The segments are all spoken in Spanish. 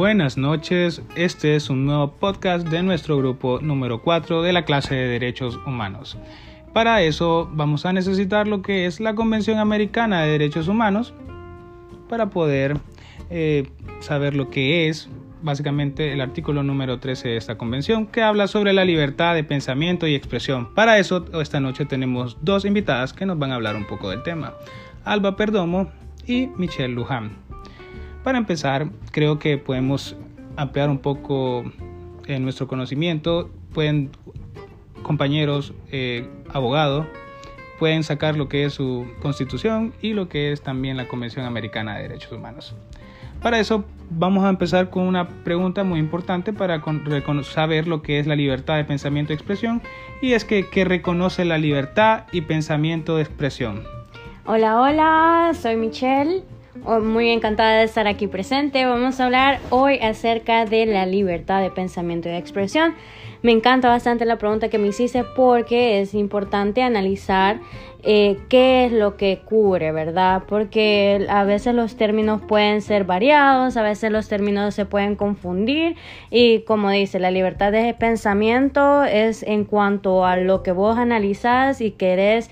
Buenas noches, este es un nuevo podcast de nuestro grupo número 4 de la clase de Derechos Humanos. Para eso vamos a necesitar lo que es la Convención Americana de Derechos Humanos para poder eh, saber lo que es básicamente el artículo número 13 de esta convención que habla sobre la libertad de pensamiento y expresión. Para eso esta noche tenemos dos invitadas que nos van a hablar un poco del tema, Alba Perdomo y Michelle Luján. Para empezar, creo que podemos ampliar un poco en eh, nuestro conocimiento. Pueden compañeros eh, abogados pueden sacar lo que es su constitución y lo que es también la Convención Americana de Derechos Humanos. Para eso vamos a empezar con una pregunta muy importante para saber lo que es la libertad de pensamiento y expresión y es que ¿qué reconoce la libertad y pensamiento de expresión? Hola, hola, soy Michelle. Oh, muy encantada de estar aquí presente. Vamos a hablar hoy acerca de la libertad de pensamiento y de expresión. Me encanta bastante la pregunta que me hiciste porque es importante analizar eh, qué es lo que cubre, ¿verdad? Porque a veces los términos pueden ser variados, a veces los términos se pueden confundir y como dice, la libertad de pensamiento es en cuanto a lo que vos analizás y querés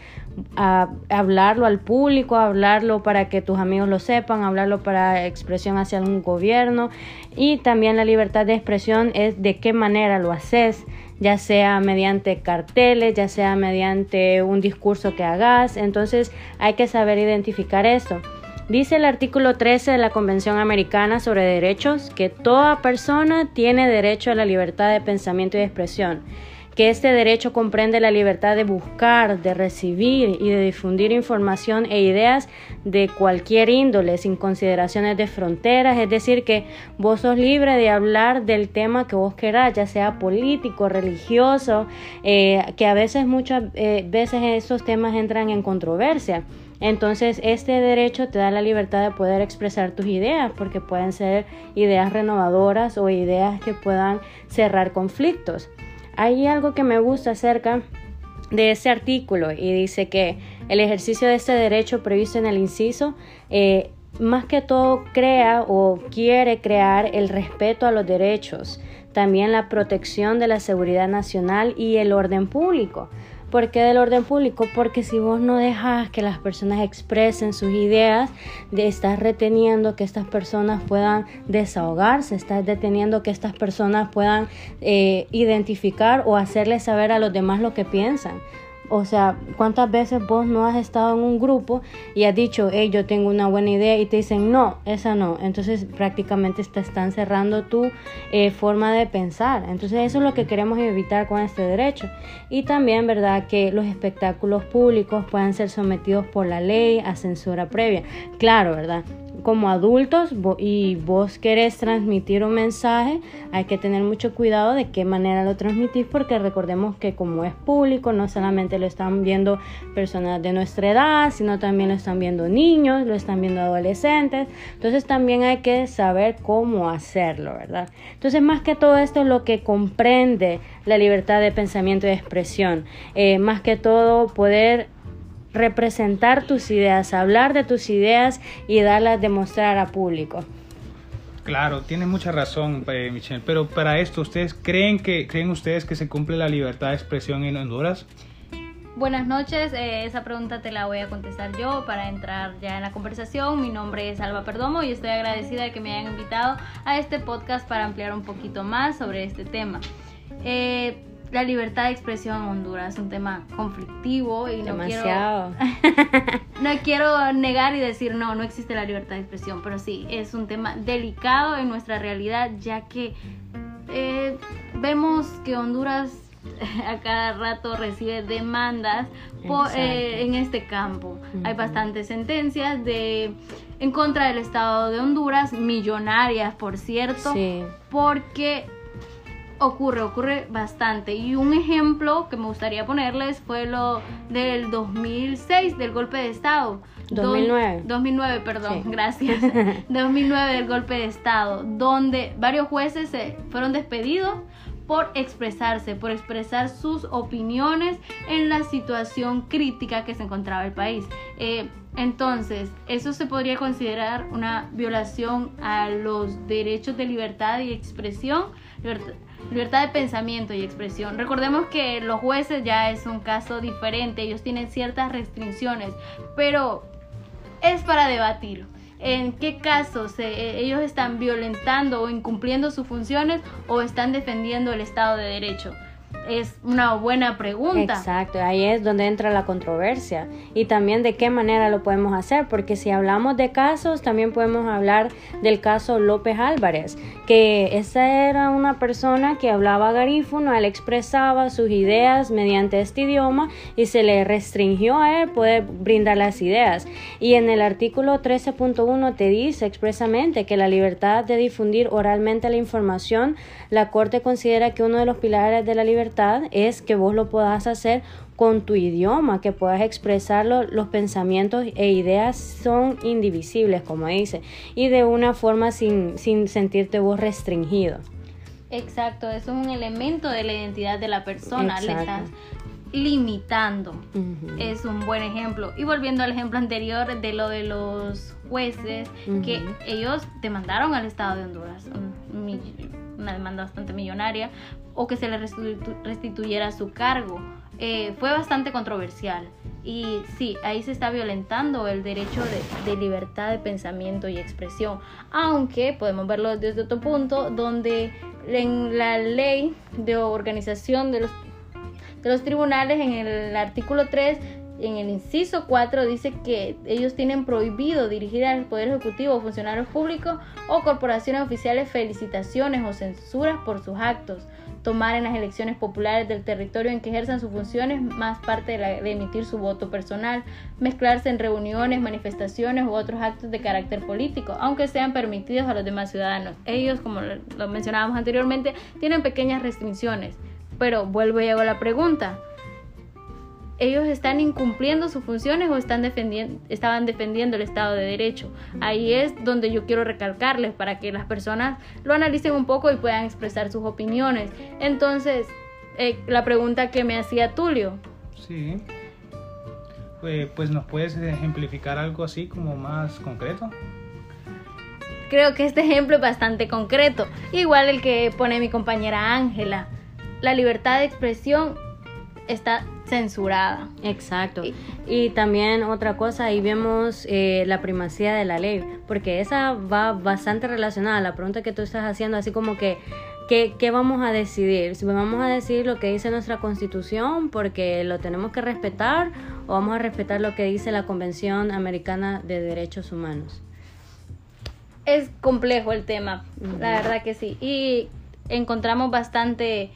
hablarlo al público, hablarlo para que tus amigos lo sepan, hablarlo para expresión hacia un gobierno y también la libertad de expresión es de qué manera lo haces ya sea mediante carteles, ya sea mediante un discurso que hagas. Entonces hay que saber identificar esto. Dice el artículo 13 de la Convención Americana sobre Derechos que toda persona tiene derecho a la libertad de pensamiento y de expresión que este derecho comprende la libertad de buscar, de recibir y de difundir información e ideas de cualquier índole, sin consideraciones de fronteras, es decir, que vos sos libre de hablar del tema que vos querás, ya sea político, religioso, eh, que a veces, muchas eh, veces esos temas entran en controversia. Entonces, este derecho te da la libertad de poder expresar tus ideas, porque pueden ser ideas renovadoras o ideas que puedan cerrar conflictos. Hay algo que me gusta acerca de ese artículo y dice que el ejercicio de este derecho previsto en el inciso eh, más que todo crea o quiere crear el respeto a los derechos, también la protección de la seguridad nacional y el orden público. ¿Por qué del orden público? Porque si vos no dejas que las personas expresen sus ideas, estás reteniendo que estas personas puedan desahogarse, estás deteniendo que estas personas puedan eh, identificar o hacerles saber a los demás lo que piensan. O sea, ¿cuántas veces vos no has estado en un grupo y has dicho, hey, yo tengo una buena idea y te dicen, no, esa no? Entonces prácticamente te están cerrando tu eh, forma de pensar. Entonces eso es lo que queremos evitar con este derecho. Y también, ¿verdad? Que los espectáculos públicos puedan ser sometidos por la ley a censura previa. Claro, ¿verdad? Como adultos y vos querés transmitir un mensaje, hay que tener mucho cuidado de qué manera lo transmitís porque recordemos que como es público, no solamente lo están viendo personas de nuestra edad, sino también lo están viendo niños, lo están viendo adolescentes, entonces también hay que saber cómo hacerlo, ¿verdad? Entonces más que todo esto es lo que comprende la libertad de pensamiento y de expresión, eh, más que todo poder representar tus ideas, hablar de tus ideas y darlas a demostrar a público. Claro, tiene mucha razón, eh, Michelle, pero para esto, ¿ustedes creen que creen ustedes que se cumple la libertad de expresión en Honduras? Buenas noches, eh, esa pregunta te la voy a contestar yo para entrar ya en la conversación. Mi nombre es Alba Perdomo y estoy agradecida de que me hayan invitado a este podcast para ampliar un poquito más sobre este tema. Eh, la libertad de expresión en Honduras es un tema conflictivo y no quiero, no quiero negar y decir no, no existe la libertad de expresión, pero sí, es un tema delicado en nuestra realidad ya que eh, vemos que Honduras a cada rato recibe demandas eh, en este campo. Hay bastantes sentencias de en contra del Estado de Honduras, millonarias por cierto, porque ocurre, ocurre bastante. Y un ejemplo que me gustaría ponerles fue lo del 2006, del golpe de Estado. 2009. 2009, perdón, gracias. 2009 del golpe de Estado, donde varios jueces se fueron despedidos por expresarse, por expresar sus opiniones en la situación crítica que se encontraba el país. Eh, entonces, eso se podría considerar una violación a los derechos de libertad y expresión, libertad, de pensamiento y expresión. Recordemos que los jueces ya es un caso diferente, ellos tienen ciertas restricciones, pero es para debatir en qué casos eh, ellos están violentando o incumpliendo sus funciones o están defendiendo el Estado de Derecho es una buena pregunta. Exacto, ahí es donde entra la controversia y también de qué manera lo podemos hacer, porque si hablamos de casos, también podemos hablar del caso López Álvarez, que esa era una persona que hablaba garífuno, él expresaba sus ideas mediante este idioma y se le restringió a él poder brindar las ideas. Y en el artículo 13.1 te dice expresamente que la libertad de difundir oralmente la información, la Corte considera que uno de los pilares de la libertad es que vos lo puedas hacer con tu idioma, que puedas expresarlo, los pensamientos e ideas son indivisibles, como dice, y de una forma sin, sin sentirte vos restringido. Exacto, eso es un elemento de la identidad de la persona, le estás limitando. Es un buen ejemplo. Y volviendo al ejemplo anterior de lo de los jueces, que ellos demandaron al Estado de Honduras, una demanda bastante millonaria, o que se le restituyera su cargo. Eh, fue bastante controversial. Y sí, ahí se está violentando el derecho de, libertad de pensamiento y expresión. Aunque podemos verlo desde otro punto, donde en la ley de organización de los, de los tribunales, en el artículo 3, en el inciso 4 dice que ellos tienen prohibido dirigir al Poder Ejecutivo, funcionarios públicos o corporaciones oficiales felicitaciones o censuras por sus actos tomar en las elecciones populares del territorio en que ejerzan sus funciones más parte de, emitir su voto personal, mezclarse en reuniones, manifestaciones u otros actos de carácter político, aunque sean permitidos a los demás ciudadanos. Ellos, como lo mencionábamos anteriormente, tienen pequeñas restricciones. Pero vuelvo y hago la pregunta ellos están incumpliendo sus funciones o están defendiendo, estaban defendiendo el Estado de Derecho. Ahí es donde yo quiero recalcarles para que las personas lo analicen un poco y puedan expresar sus opiniones. Entonces, eh, la pregunta que me hacía Tulio. Sí. Pues, pues nos puedes ejemplificar algo así como más concreto. Creo que este ejemplo es bastante concreto, igual el que pone mi compañera Ángela. La libertad de expresión está censurada. Exacto. Y, también otra cosa, ahí vemos eh, la primacía de la ley, porque esa va bastante relacionada a la pregunta que tú estás haciendo, así como que, ¿qué, vamos a decidir? Si vamos a decidir lo que dice nuestra constitución, porque lo tenemos que respetar, o vamos a respetar lo que dice la Convención Americana de Derechos Humanos. Es complejo el tema, la verdad que sí. Y encontramos bastante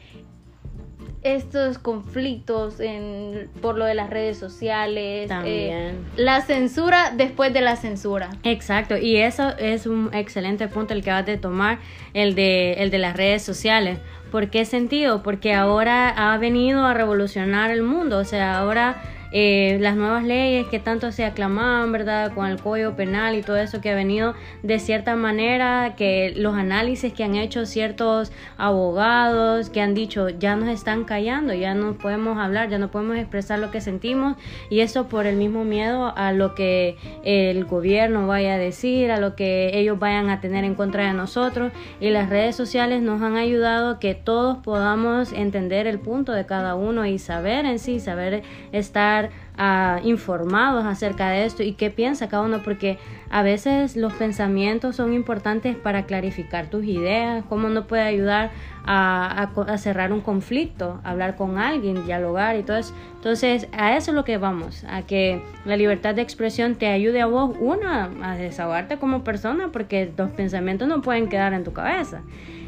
estos conflictos en, por lo de las redes sociales, eh, la censura después de la censura. Exacto, y eso es un excelente punto el que vas a tomar, el de, el de las redes sociales. ¿Por qué sentido? Porque ahora ha venido a revolucionar el mundo, o sea, ahora eh, las nuevas leyes que tanto se aclamaban, ¿verdad? Con el código penal y todo eso que ha venido de cierta manera, que los análisis que han hecho ciertos abogados, que han dicho, ya nos están callando, ya no podemos hablar, ya no podemos expresar lo que sentimos, y eso por el mismo miedo a lo que el gobierno vaya a decir, a lo que ellos vayan a tener en contra de nosotros, y las redes sociales nos han ayudado que todos podamos entender el punto de cada uno y saber en sí, saber estar Ah, informados acerca de esto y qué piensa cada uno, porque a veces los pensamientos son importantes para clarificar tus ideas, cómo no puede ayudar a, cerrar un conflicto, hablar con alguien, dialogar y todo eso. Entonces, a eso es lo que vamos, a que la libertad de expresión te ayude a vos, una, a desahogarte como persona, porque los pensamientos no pueden quedar en tu cabeza.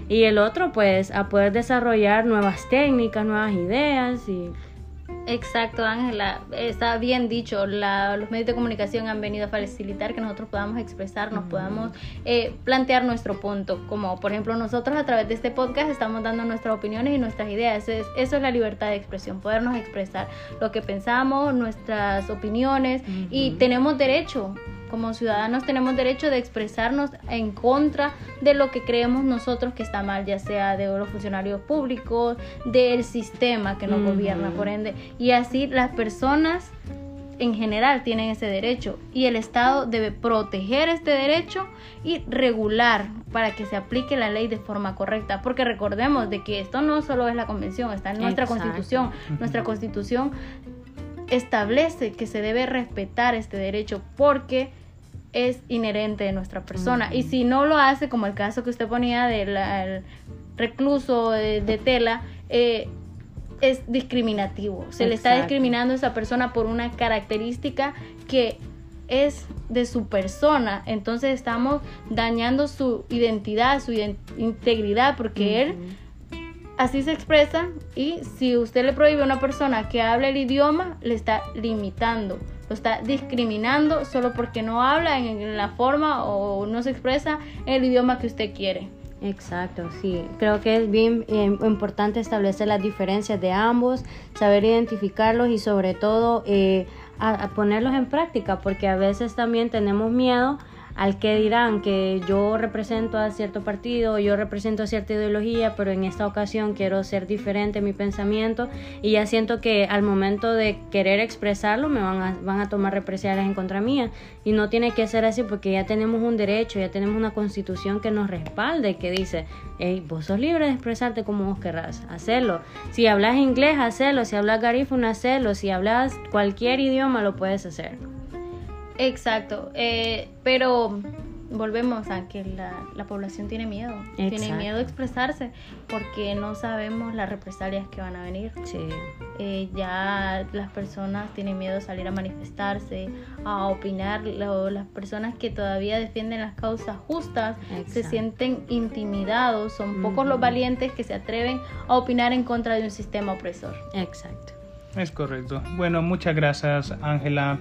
Y el otro, pues, a poder desarrollar nuevas técnicas, nuevas ideas y Exacto, Ángela. Está bien dicho. los medios de comunicación han venido a facilitar que nosotros podamos expresarnos, podamos eh, plantear nuestro punto. Como por ejemplo nosotros a través de este podcast estamos dando nuestras opiniones y nuestras ideas. eso es la libertad de expresión, podernos expresar lo que pensamos, nuestras opiniones y tenemos derecho como ciudadanos tenemos derecho de expresarnos en contra de lo que creemos nosotros que está mal, ya sea de los funcionarios públicos, del sistema que nos gobierna, por ende. Y así las personas en general tienen ese derecho y el Estado debe proteger este derecho y regular para que se aplique la ley de forma correcta, porque recordemos de que esto no solo es la convención, está en nuestra constitución. Nuestra constitución establece que se debe respetar este derecho porque es inherente de nuestra persona. Y si no lo hace, como el caso que usted ponía del recluso de, tela, eh, es discriminativo. Se le está discriminando a esa persona por una característica que es de su persona. Entonces estamos dañando su identidad, su integridad, porque él así se expresa y si usted le prohíbe a una persona que hable el idioma, le está limitando, lo está discriminando solo porque no habla en la forma o no se expresa el idioma que usted quiere. Exacto, sí. Creo que es bien eh, importante establecer las diferencias de ambos, saber identificarlos y sobre todo eh, a ponerlos en práctica, porque a veces también tenemos miedo al que dirán que yo represento a cierto partido, yo represento a cierta ideología, pero en esta ocasión quiero ser diferente en mi pensamiento y ya siento que al momento de querer expresarlo me van a, tomar represalias en contra mía y no tiene que ser así porque ya tenemos un derecho, ya tenemos una constitución que nos respalde, que dice, hey, vos sos libre de expresarte como vos querrás, hacerlo. Si hablas inglés, hacerlo, si hablas garífuna, hacerlo, si hablas cualquier idioma, lo puedes hacer. Exacto, eh, pero volvemos a que la, la población tiene miedo, tiene miedo de expresarse porque no sabemos las represalias que van a venir. Sí. Eh, ya las personas tienen miedo de salir a manifestarse, a opinar, las personas que todavía defienden las causas justas se sienten intimidados, son pocos los valientes que se atreven a opinar en contra de un sistema opresor. Exacto. Es correcto. Bueno, muchas gracias Ángela.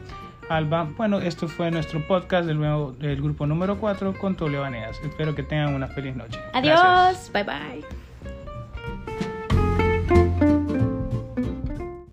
Alba. Bueno, esto fue nuestro podcast del, nuevo, del grupo número 4 con Tulio Baneas. Espero que tengan una feliz noche. Adiós. Bye bye.